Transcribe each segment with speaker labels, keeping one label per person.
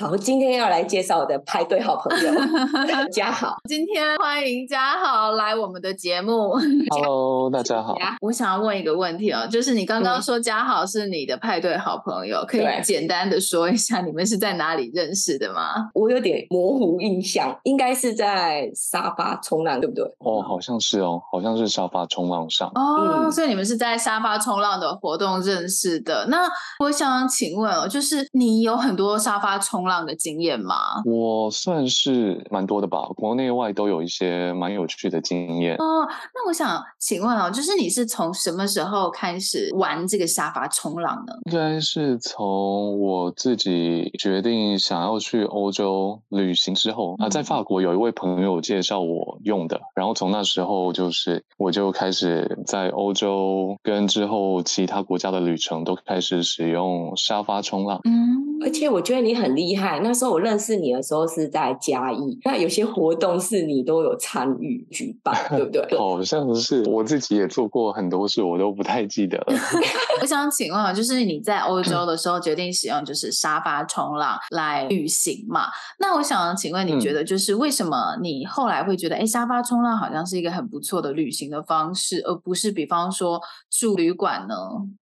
Speaker 1: 好，今天要来介绍我的派对好朋友 嘉好。
Speaker 2: 今天欢迎嘉好来我们的节目。
Speaker 3: Hello，大家好。
Speaker 2: 我想要问一个问题哦，就是你刚刚说嘉好是你的派对好朋友，嗯、可以简单的说一下你们是在哪里认识的吗？
Speaker 1: 我有点模糊印象，应该是在沙发冲浪，对不对？
Speaker 3: 哦，好像是哦，好像是沙发冲浪上。
Speaker 2: 哦、嗯，所以你们是在沙发冲浪的活动认识的。那我想请问哦，就是你有很多沙发冲浪的经验吗？
Speaker 3: 我算是蛮多的吧，国内外都有一些蛮有趣的经验。
Speaker 2: 哦，那我想请问哦，就是你是从什么时候开始玩这个沙发冲浪呢？
Speaker 3: 应该是从我自己决定想要去欧洲旅行之后，啊、在法国有一位朋友介绍我用的，然后从那时候就是我就开始在欧洲跟之后其他国家的旅程都开始使用沙发冲浪。
Speaker 1: 嗯。而且我觉得你很厉害。那时候我认识你的时候是在嘉义，那有些活动是你都有参与举办，对不对？
Speaker 3: 好像是，我自己也做过很多事，我都不太记得了。
Speaker 2: 我想请问，就是你在欧洲的时候决定使用就是沙发冲浪来旅行嘛？那我想请问，你觉得就是为什么你后来会觉得，哎，沙发冲浪好像是一个很不错的旅行的方式，而不是比方说住旅馆呢？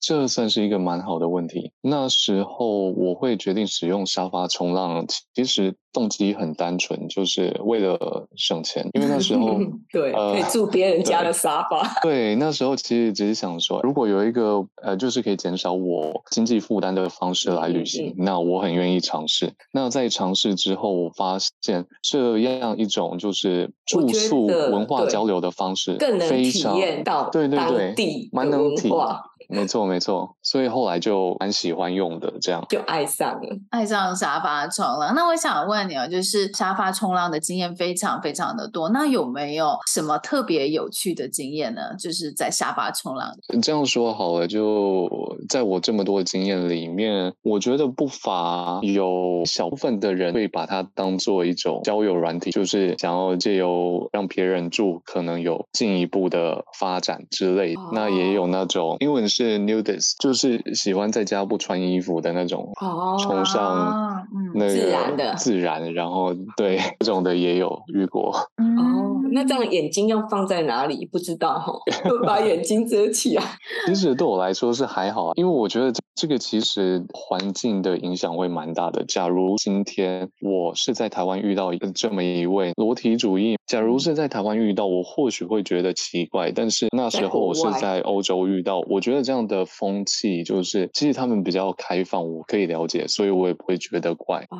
Speaker 3: 这算是一个蛮好的问题。那时候我会决定使用沙发冲浪，其实动机很单纯，就是为了省钱。因为那时候
Speaker 1: 对、呃，可以住别人家的沙发。
Speaker 3: 对，对，那时候其实只是想说，如果有一个呃，就是可以减少我经济负担的方式来旅行，嗯、那我很愿意尝试。那在尝试之后，我发现这样一种就是住宿文化交流的方式，
Speaker 1: 更能体验到对对对，
Speaker 3: 蛮能体验。没错，没错，所以后来就蛮喜欢用的，这样
Speaker 1: 就爱上了，
Speaker 2: 爱上沙发冲浪。那我想问你啊，就是沙发冲浪的经验非常非常的多，那有没有什么特别有趣的经验呢？就是在沙发冲浪。
Speaker 3: 这样说好了，就在我这么多的经验里面，我觉得不乏有小部分的人会把它当做一种交友软体，就是想要借由让别人住，可能有进一步的发展之类。哦、那也有那种英文是。是 nudist，就是喜欢在家不穿衣服的那种，哦，崇尚那个自然的自然，然后对这种的也有遇过。
Speaker 1: 哦，那这样眼睛要放在哪里？不知道哈，把眼睛遮起来。
Speaker 3: 其实对我来说是还好啊，因为我觉得这个其实环境的影响会蛮大的。假如今天我是在台湾遇到这么一位裸体主义，假如是在台湾遇到，我或许会觉得奇怪，但是那时候我是在欧洲遇到，我觉得。这样的风气就是，其实他们比较开放，我可以了解，所以我也不会觉得怪。
Speaker 2: 哦，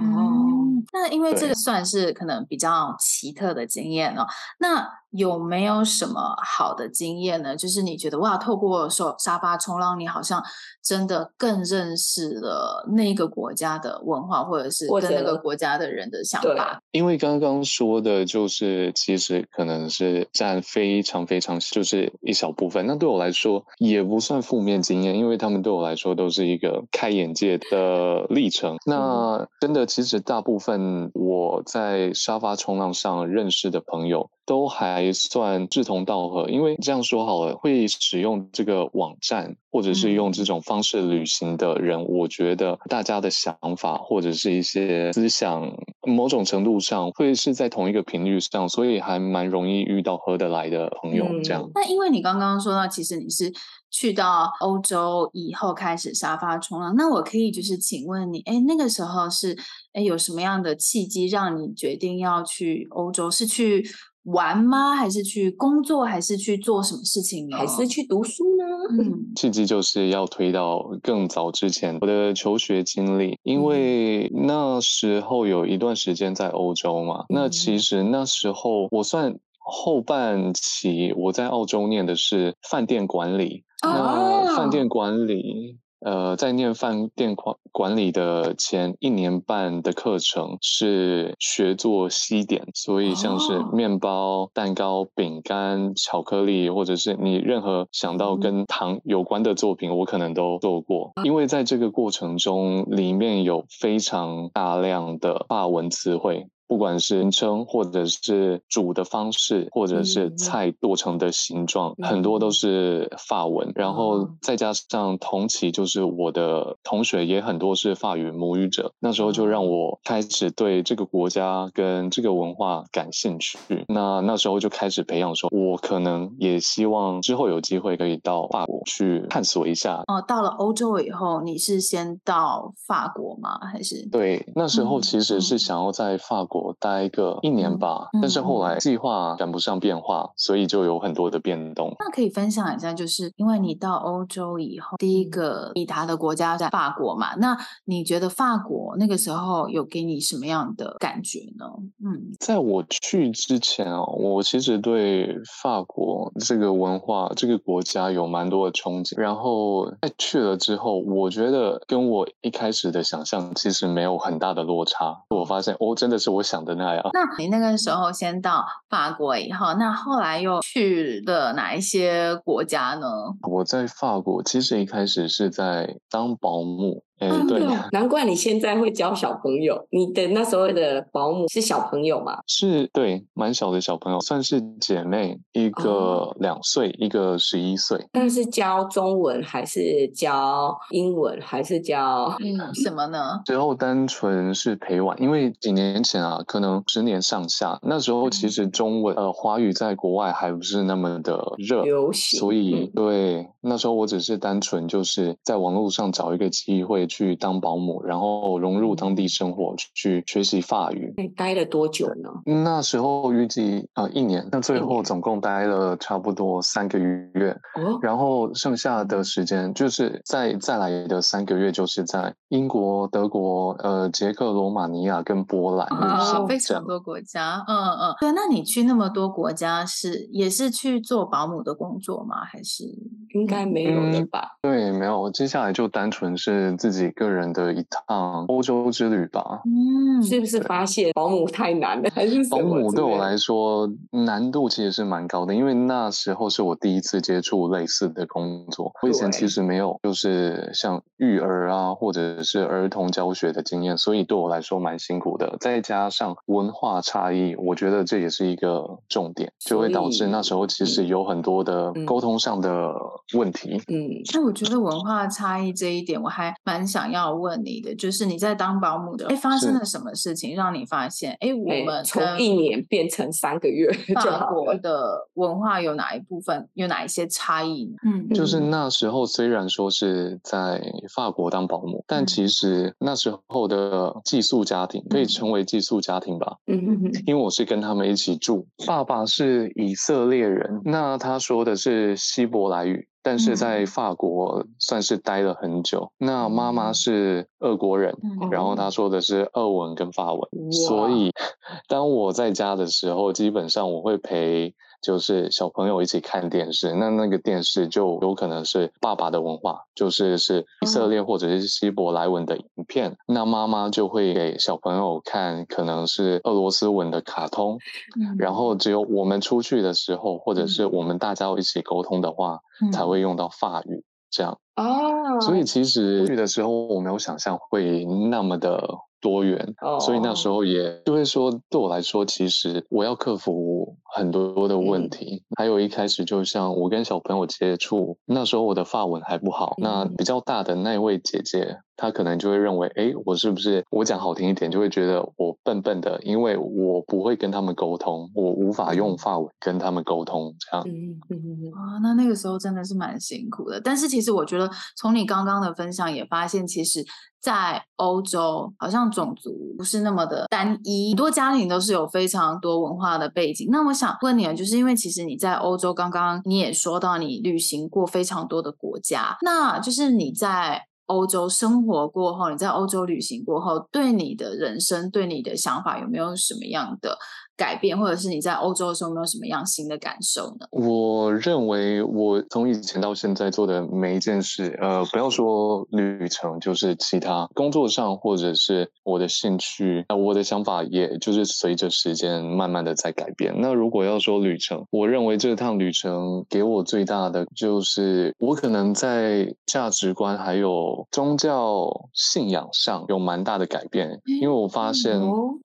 Speaker 2: 那因为这个算是可能比较奇特的经验哦。那有没有什么好的经验呢？就是你觉得哇，透过说沙发冲浪，你好像真的更认识了那个国家的文化，或者是跟那个国家的人的想法。
Speaker 3: 因为刚刚说的就是，其实可能是占非常非常就是一小部分。那对我来说也不算负面经验，因为他们对我来说都是一个开眼界的历程。那真的，其实大部分我在沙发冲浪上认识的朋友。都还算志同道合，因为这样说好了，会使用这个网站或者是用这种方式旅行的人，嗯、我觉得大家的想法或者是一些思想，某种程度上会是在同一个频率上，所以还蛮容易遇到合得来的朋友。这样。
Speaker 2: 嗯、那因为你刚刚说到，其实你是去到欧洲以后开始沙发冲浪，那我可以就是请问你，哎，那个时候是哎有什么样的契机让你决定要去欧洲？是去玩吗？还是去工作？还是去做什么事情呢？
Speaker 1: 还是去读书呢？
Speaker 3: 嗯，契机就是要推到更早之前我的求学经历，因为那时候有一段时间在欧洲嘛。嗯、那其实那时候我算后半期，我在澳洲念的是饭店管理。哦、那饭店管理。呃，在念饭店管管理的前一年半的课程是学做西点，所以像是面包、蛋糕、饼干、巧克力，或者是你任何想到跟糖有关的作品，我可能都做过。因为在这个过程中，里面有非常大量的法文词汇。不管是名称，或者是煮的方式，或者是菜剁成的形状，嗯、很多都是法文。然后再加上同期，就是我的同学也很多是法语母语者，那时候就让我开始对这个国家跟这个文化感兴趣。那那时候就开始培养，说我可能也希望之后有机会可以到法国去探索一下。
Speaker 2: 哦，到了欧洲以后，你是先到法国吗？还是？
Speaker 3: 对，那时候其实是想要在法国。我待个一年吧，但是后来计划赶不上变化，所以就有很多的变动。
Speaker 2: 那可以分享一下，就是因为你到欧洲以后，第一个抵达的国家在法国嘛？那你觉得法国那个时候有给你什么样的感觉呢？嗯，
Speaker 3: 在我去之前哦，我其实对法国这个文化、这个国家有蛮多的憧憬。然后在去了之后，我觉得跟我一开始的想象其实没有很大的落差。我发现，哦，真的是我。想的那样。
Speaker 2: 那你那个时候先到法国以后，那后来又去的哪一些国家呢？
Speaker 3: 我在法国其实一开始是在当保姆。哎，对，
Speaker 1: 难怪你现在会教小朋友。你的那时候的保姆是小朋友吗？
Speaker 3: 是，对，蛮小的小朋友，算是姐妹，一个两岁，哦、一个十一岁。
Speaker 1: 但是教中文还是教英文还是教
Speaker 2: 嗯 什么呢？
Speaker 3: 最后单纯是陪玩，因为几年前啊，可能十年上下，那时候其实中文、嗯、呃华语在国外还不是那么的热
Speaker 1: 流行，
Speaker 3: 所以对那时候我只是单纯就是在网络上找一个机会。去当保姆，然后融入当地生活，去学习法语。
Speaker 1: 你待了多久呢？
Speaker 3: 那时候预计呃一年，那最后总共待了差不多三个月。哦，然后剩下的时间就是再再来的三个月，就是在英国、德国、呃捷克、罗马尼亚跟波兰。
Speaker 2: 哦，非常多国家。嗯嗯，对。那你去那么多国家是也是去做保姆的工作吗？还是
Speaker 1: 应该没有了吧？
Speaker 3: 嗯，对，没有。接下来就单纯是自己。自己个人的一趟欧洲之旅吧。
Speaker 1: 嗯，是不是发现保姆太难了？还是
Speaker 3: 保姆对我来说难度其实是蛮高的，因为那时候是我第一次接触类似的工作。我以前其实没有，就是像育儿啊，或者是儿童教学的经验，所以对我来说蛮辛苦的。再加上文化差异，我觉得这也是一个重点，就会导致那时候其实有很多的沟通上的问题。
Speaker 1: 嗯，
Speaker 2: 那我觉得文化差异这一点，我还蛮。想要问你的就是你在当保姆的，哎，发生了什么事情让你发现，哎，我们
Speaker 1: 从一年变成三个月，
Speaker 2: 法 国的文化有哪一部分有哪一些差异？
Speaker 3: 嗯，就是那时候虽然说是在法国当保姆，但其实那时候的寄宿家庭可以称为寄宿家庭吧？嗯嗯嗯，因为我是跟他们一起住，爸爸是以色列人，那他说的是希伯来语。但是在法国算是待了很久。嗯、那妈妈是俄国人，嗯、然后她说的是俄文跟法文，所以当我在家的时候，基本上我会陪。就是小朋友一起看电视，那那个电视就有可能是爸爸的文化，就是是以色列或者是希伯来文的影片。嗯、那妈妈就会给小朋友看，可能是俄罗斯文的卡通。嗯、然后只有我们出去的时候，或者是我们大家一起沟通的话，嗯、才会用到法语。这样
Speaker 1: 哦，
Speaker 3: 所以其实去的时候我没有想象会那么的多元，哦、所以那时候也就会说，对我来说，其实我要克服很多的问题。嗯、还有一开始，就像我跟小朋友接触，那时候我的发文还不好，嗯、那比较大的那位姐姐。他可能就会认为，哎，我是不是我讲好听一点，就会觉得我笨笨的，因为我不会跟他们沟通，我无法用法文跟他们沟通，这样。嗯
Speaker 2: 嗯嗯。啊，那那个时候真的是蛮辛苦的。但是其实我觉得，从你刚刚的分享也发现，其实，在欧洲好像种族不是那么的单一，很多家庭都是有非常多文化的背景。那我想问你啊，就是因为其实你在欧洲，刚刚你也说到你旅行过非常多的国家，那就是你在。欧洲生活过后，你在欧洲旅行过后，对你的人生、对你的想法有没有什么样的改变，或者是你在欧洲的时候有没有什么样新的感受呢？
Speaker 3: 我认为我从以前到现在做的每一件事，呃，不要说旅程，就是其他工作上或者是我的兴趣，呃，我的想法也就是随着时间慢慢的在改变。那如果要说旅程，我认为这趟旅程给我最大的就是我可能在价值观还有宗教信仰上有蛮大的改变，因为我发现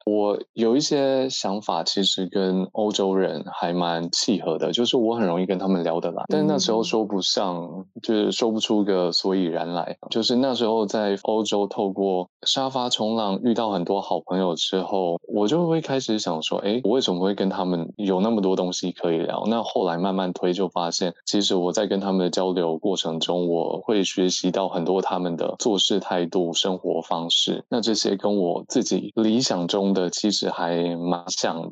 Speaker 3: 我有一些想法其实跟欧洲人还蛮契合的，就是我很容易跟他们聊得来，但那时候说不上，就是说不出个所以然来。就是那时候在欧洲透过沙发冲浪遇到很多好朋友之后，我就会开始想说，哎，我为什么会跟他们有那么多东西可以聊？那后来慢慢推就发现，其实我在跟他们的交流过程中，我会学习到很多他们的做事态度、生活方式。那这些跟我自己理想中的其实还蛮像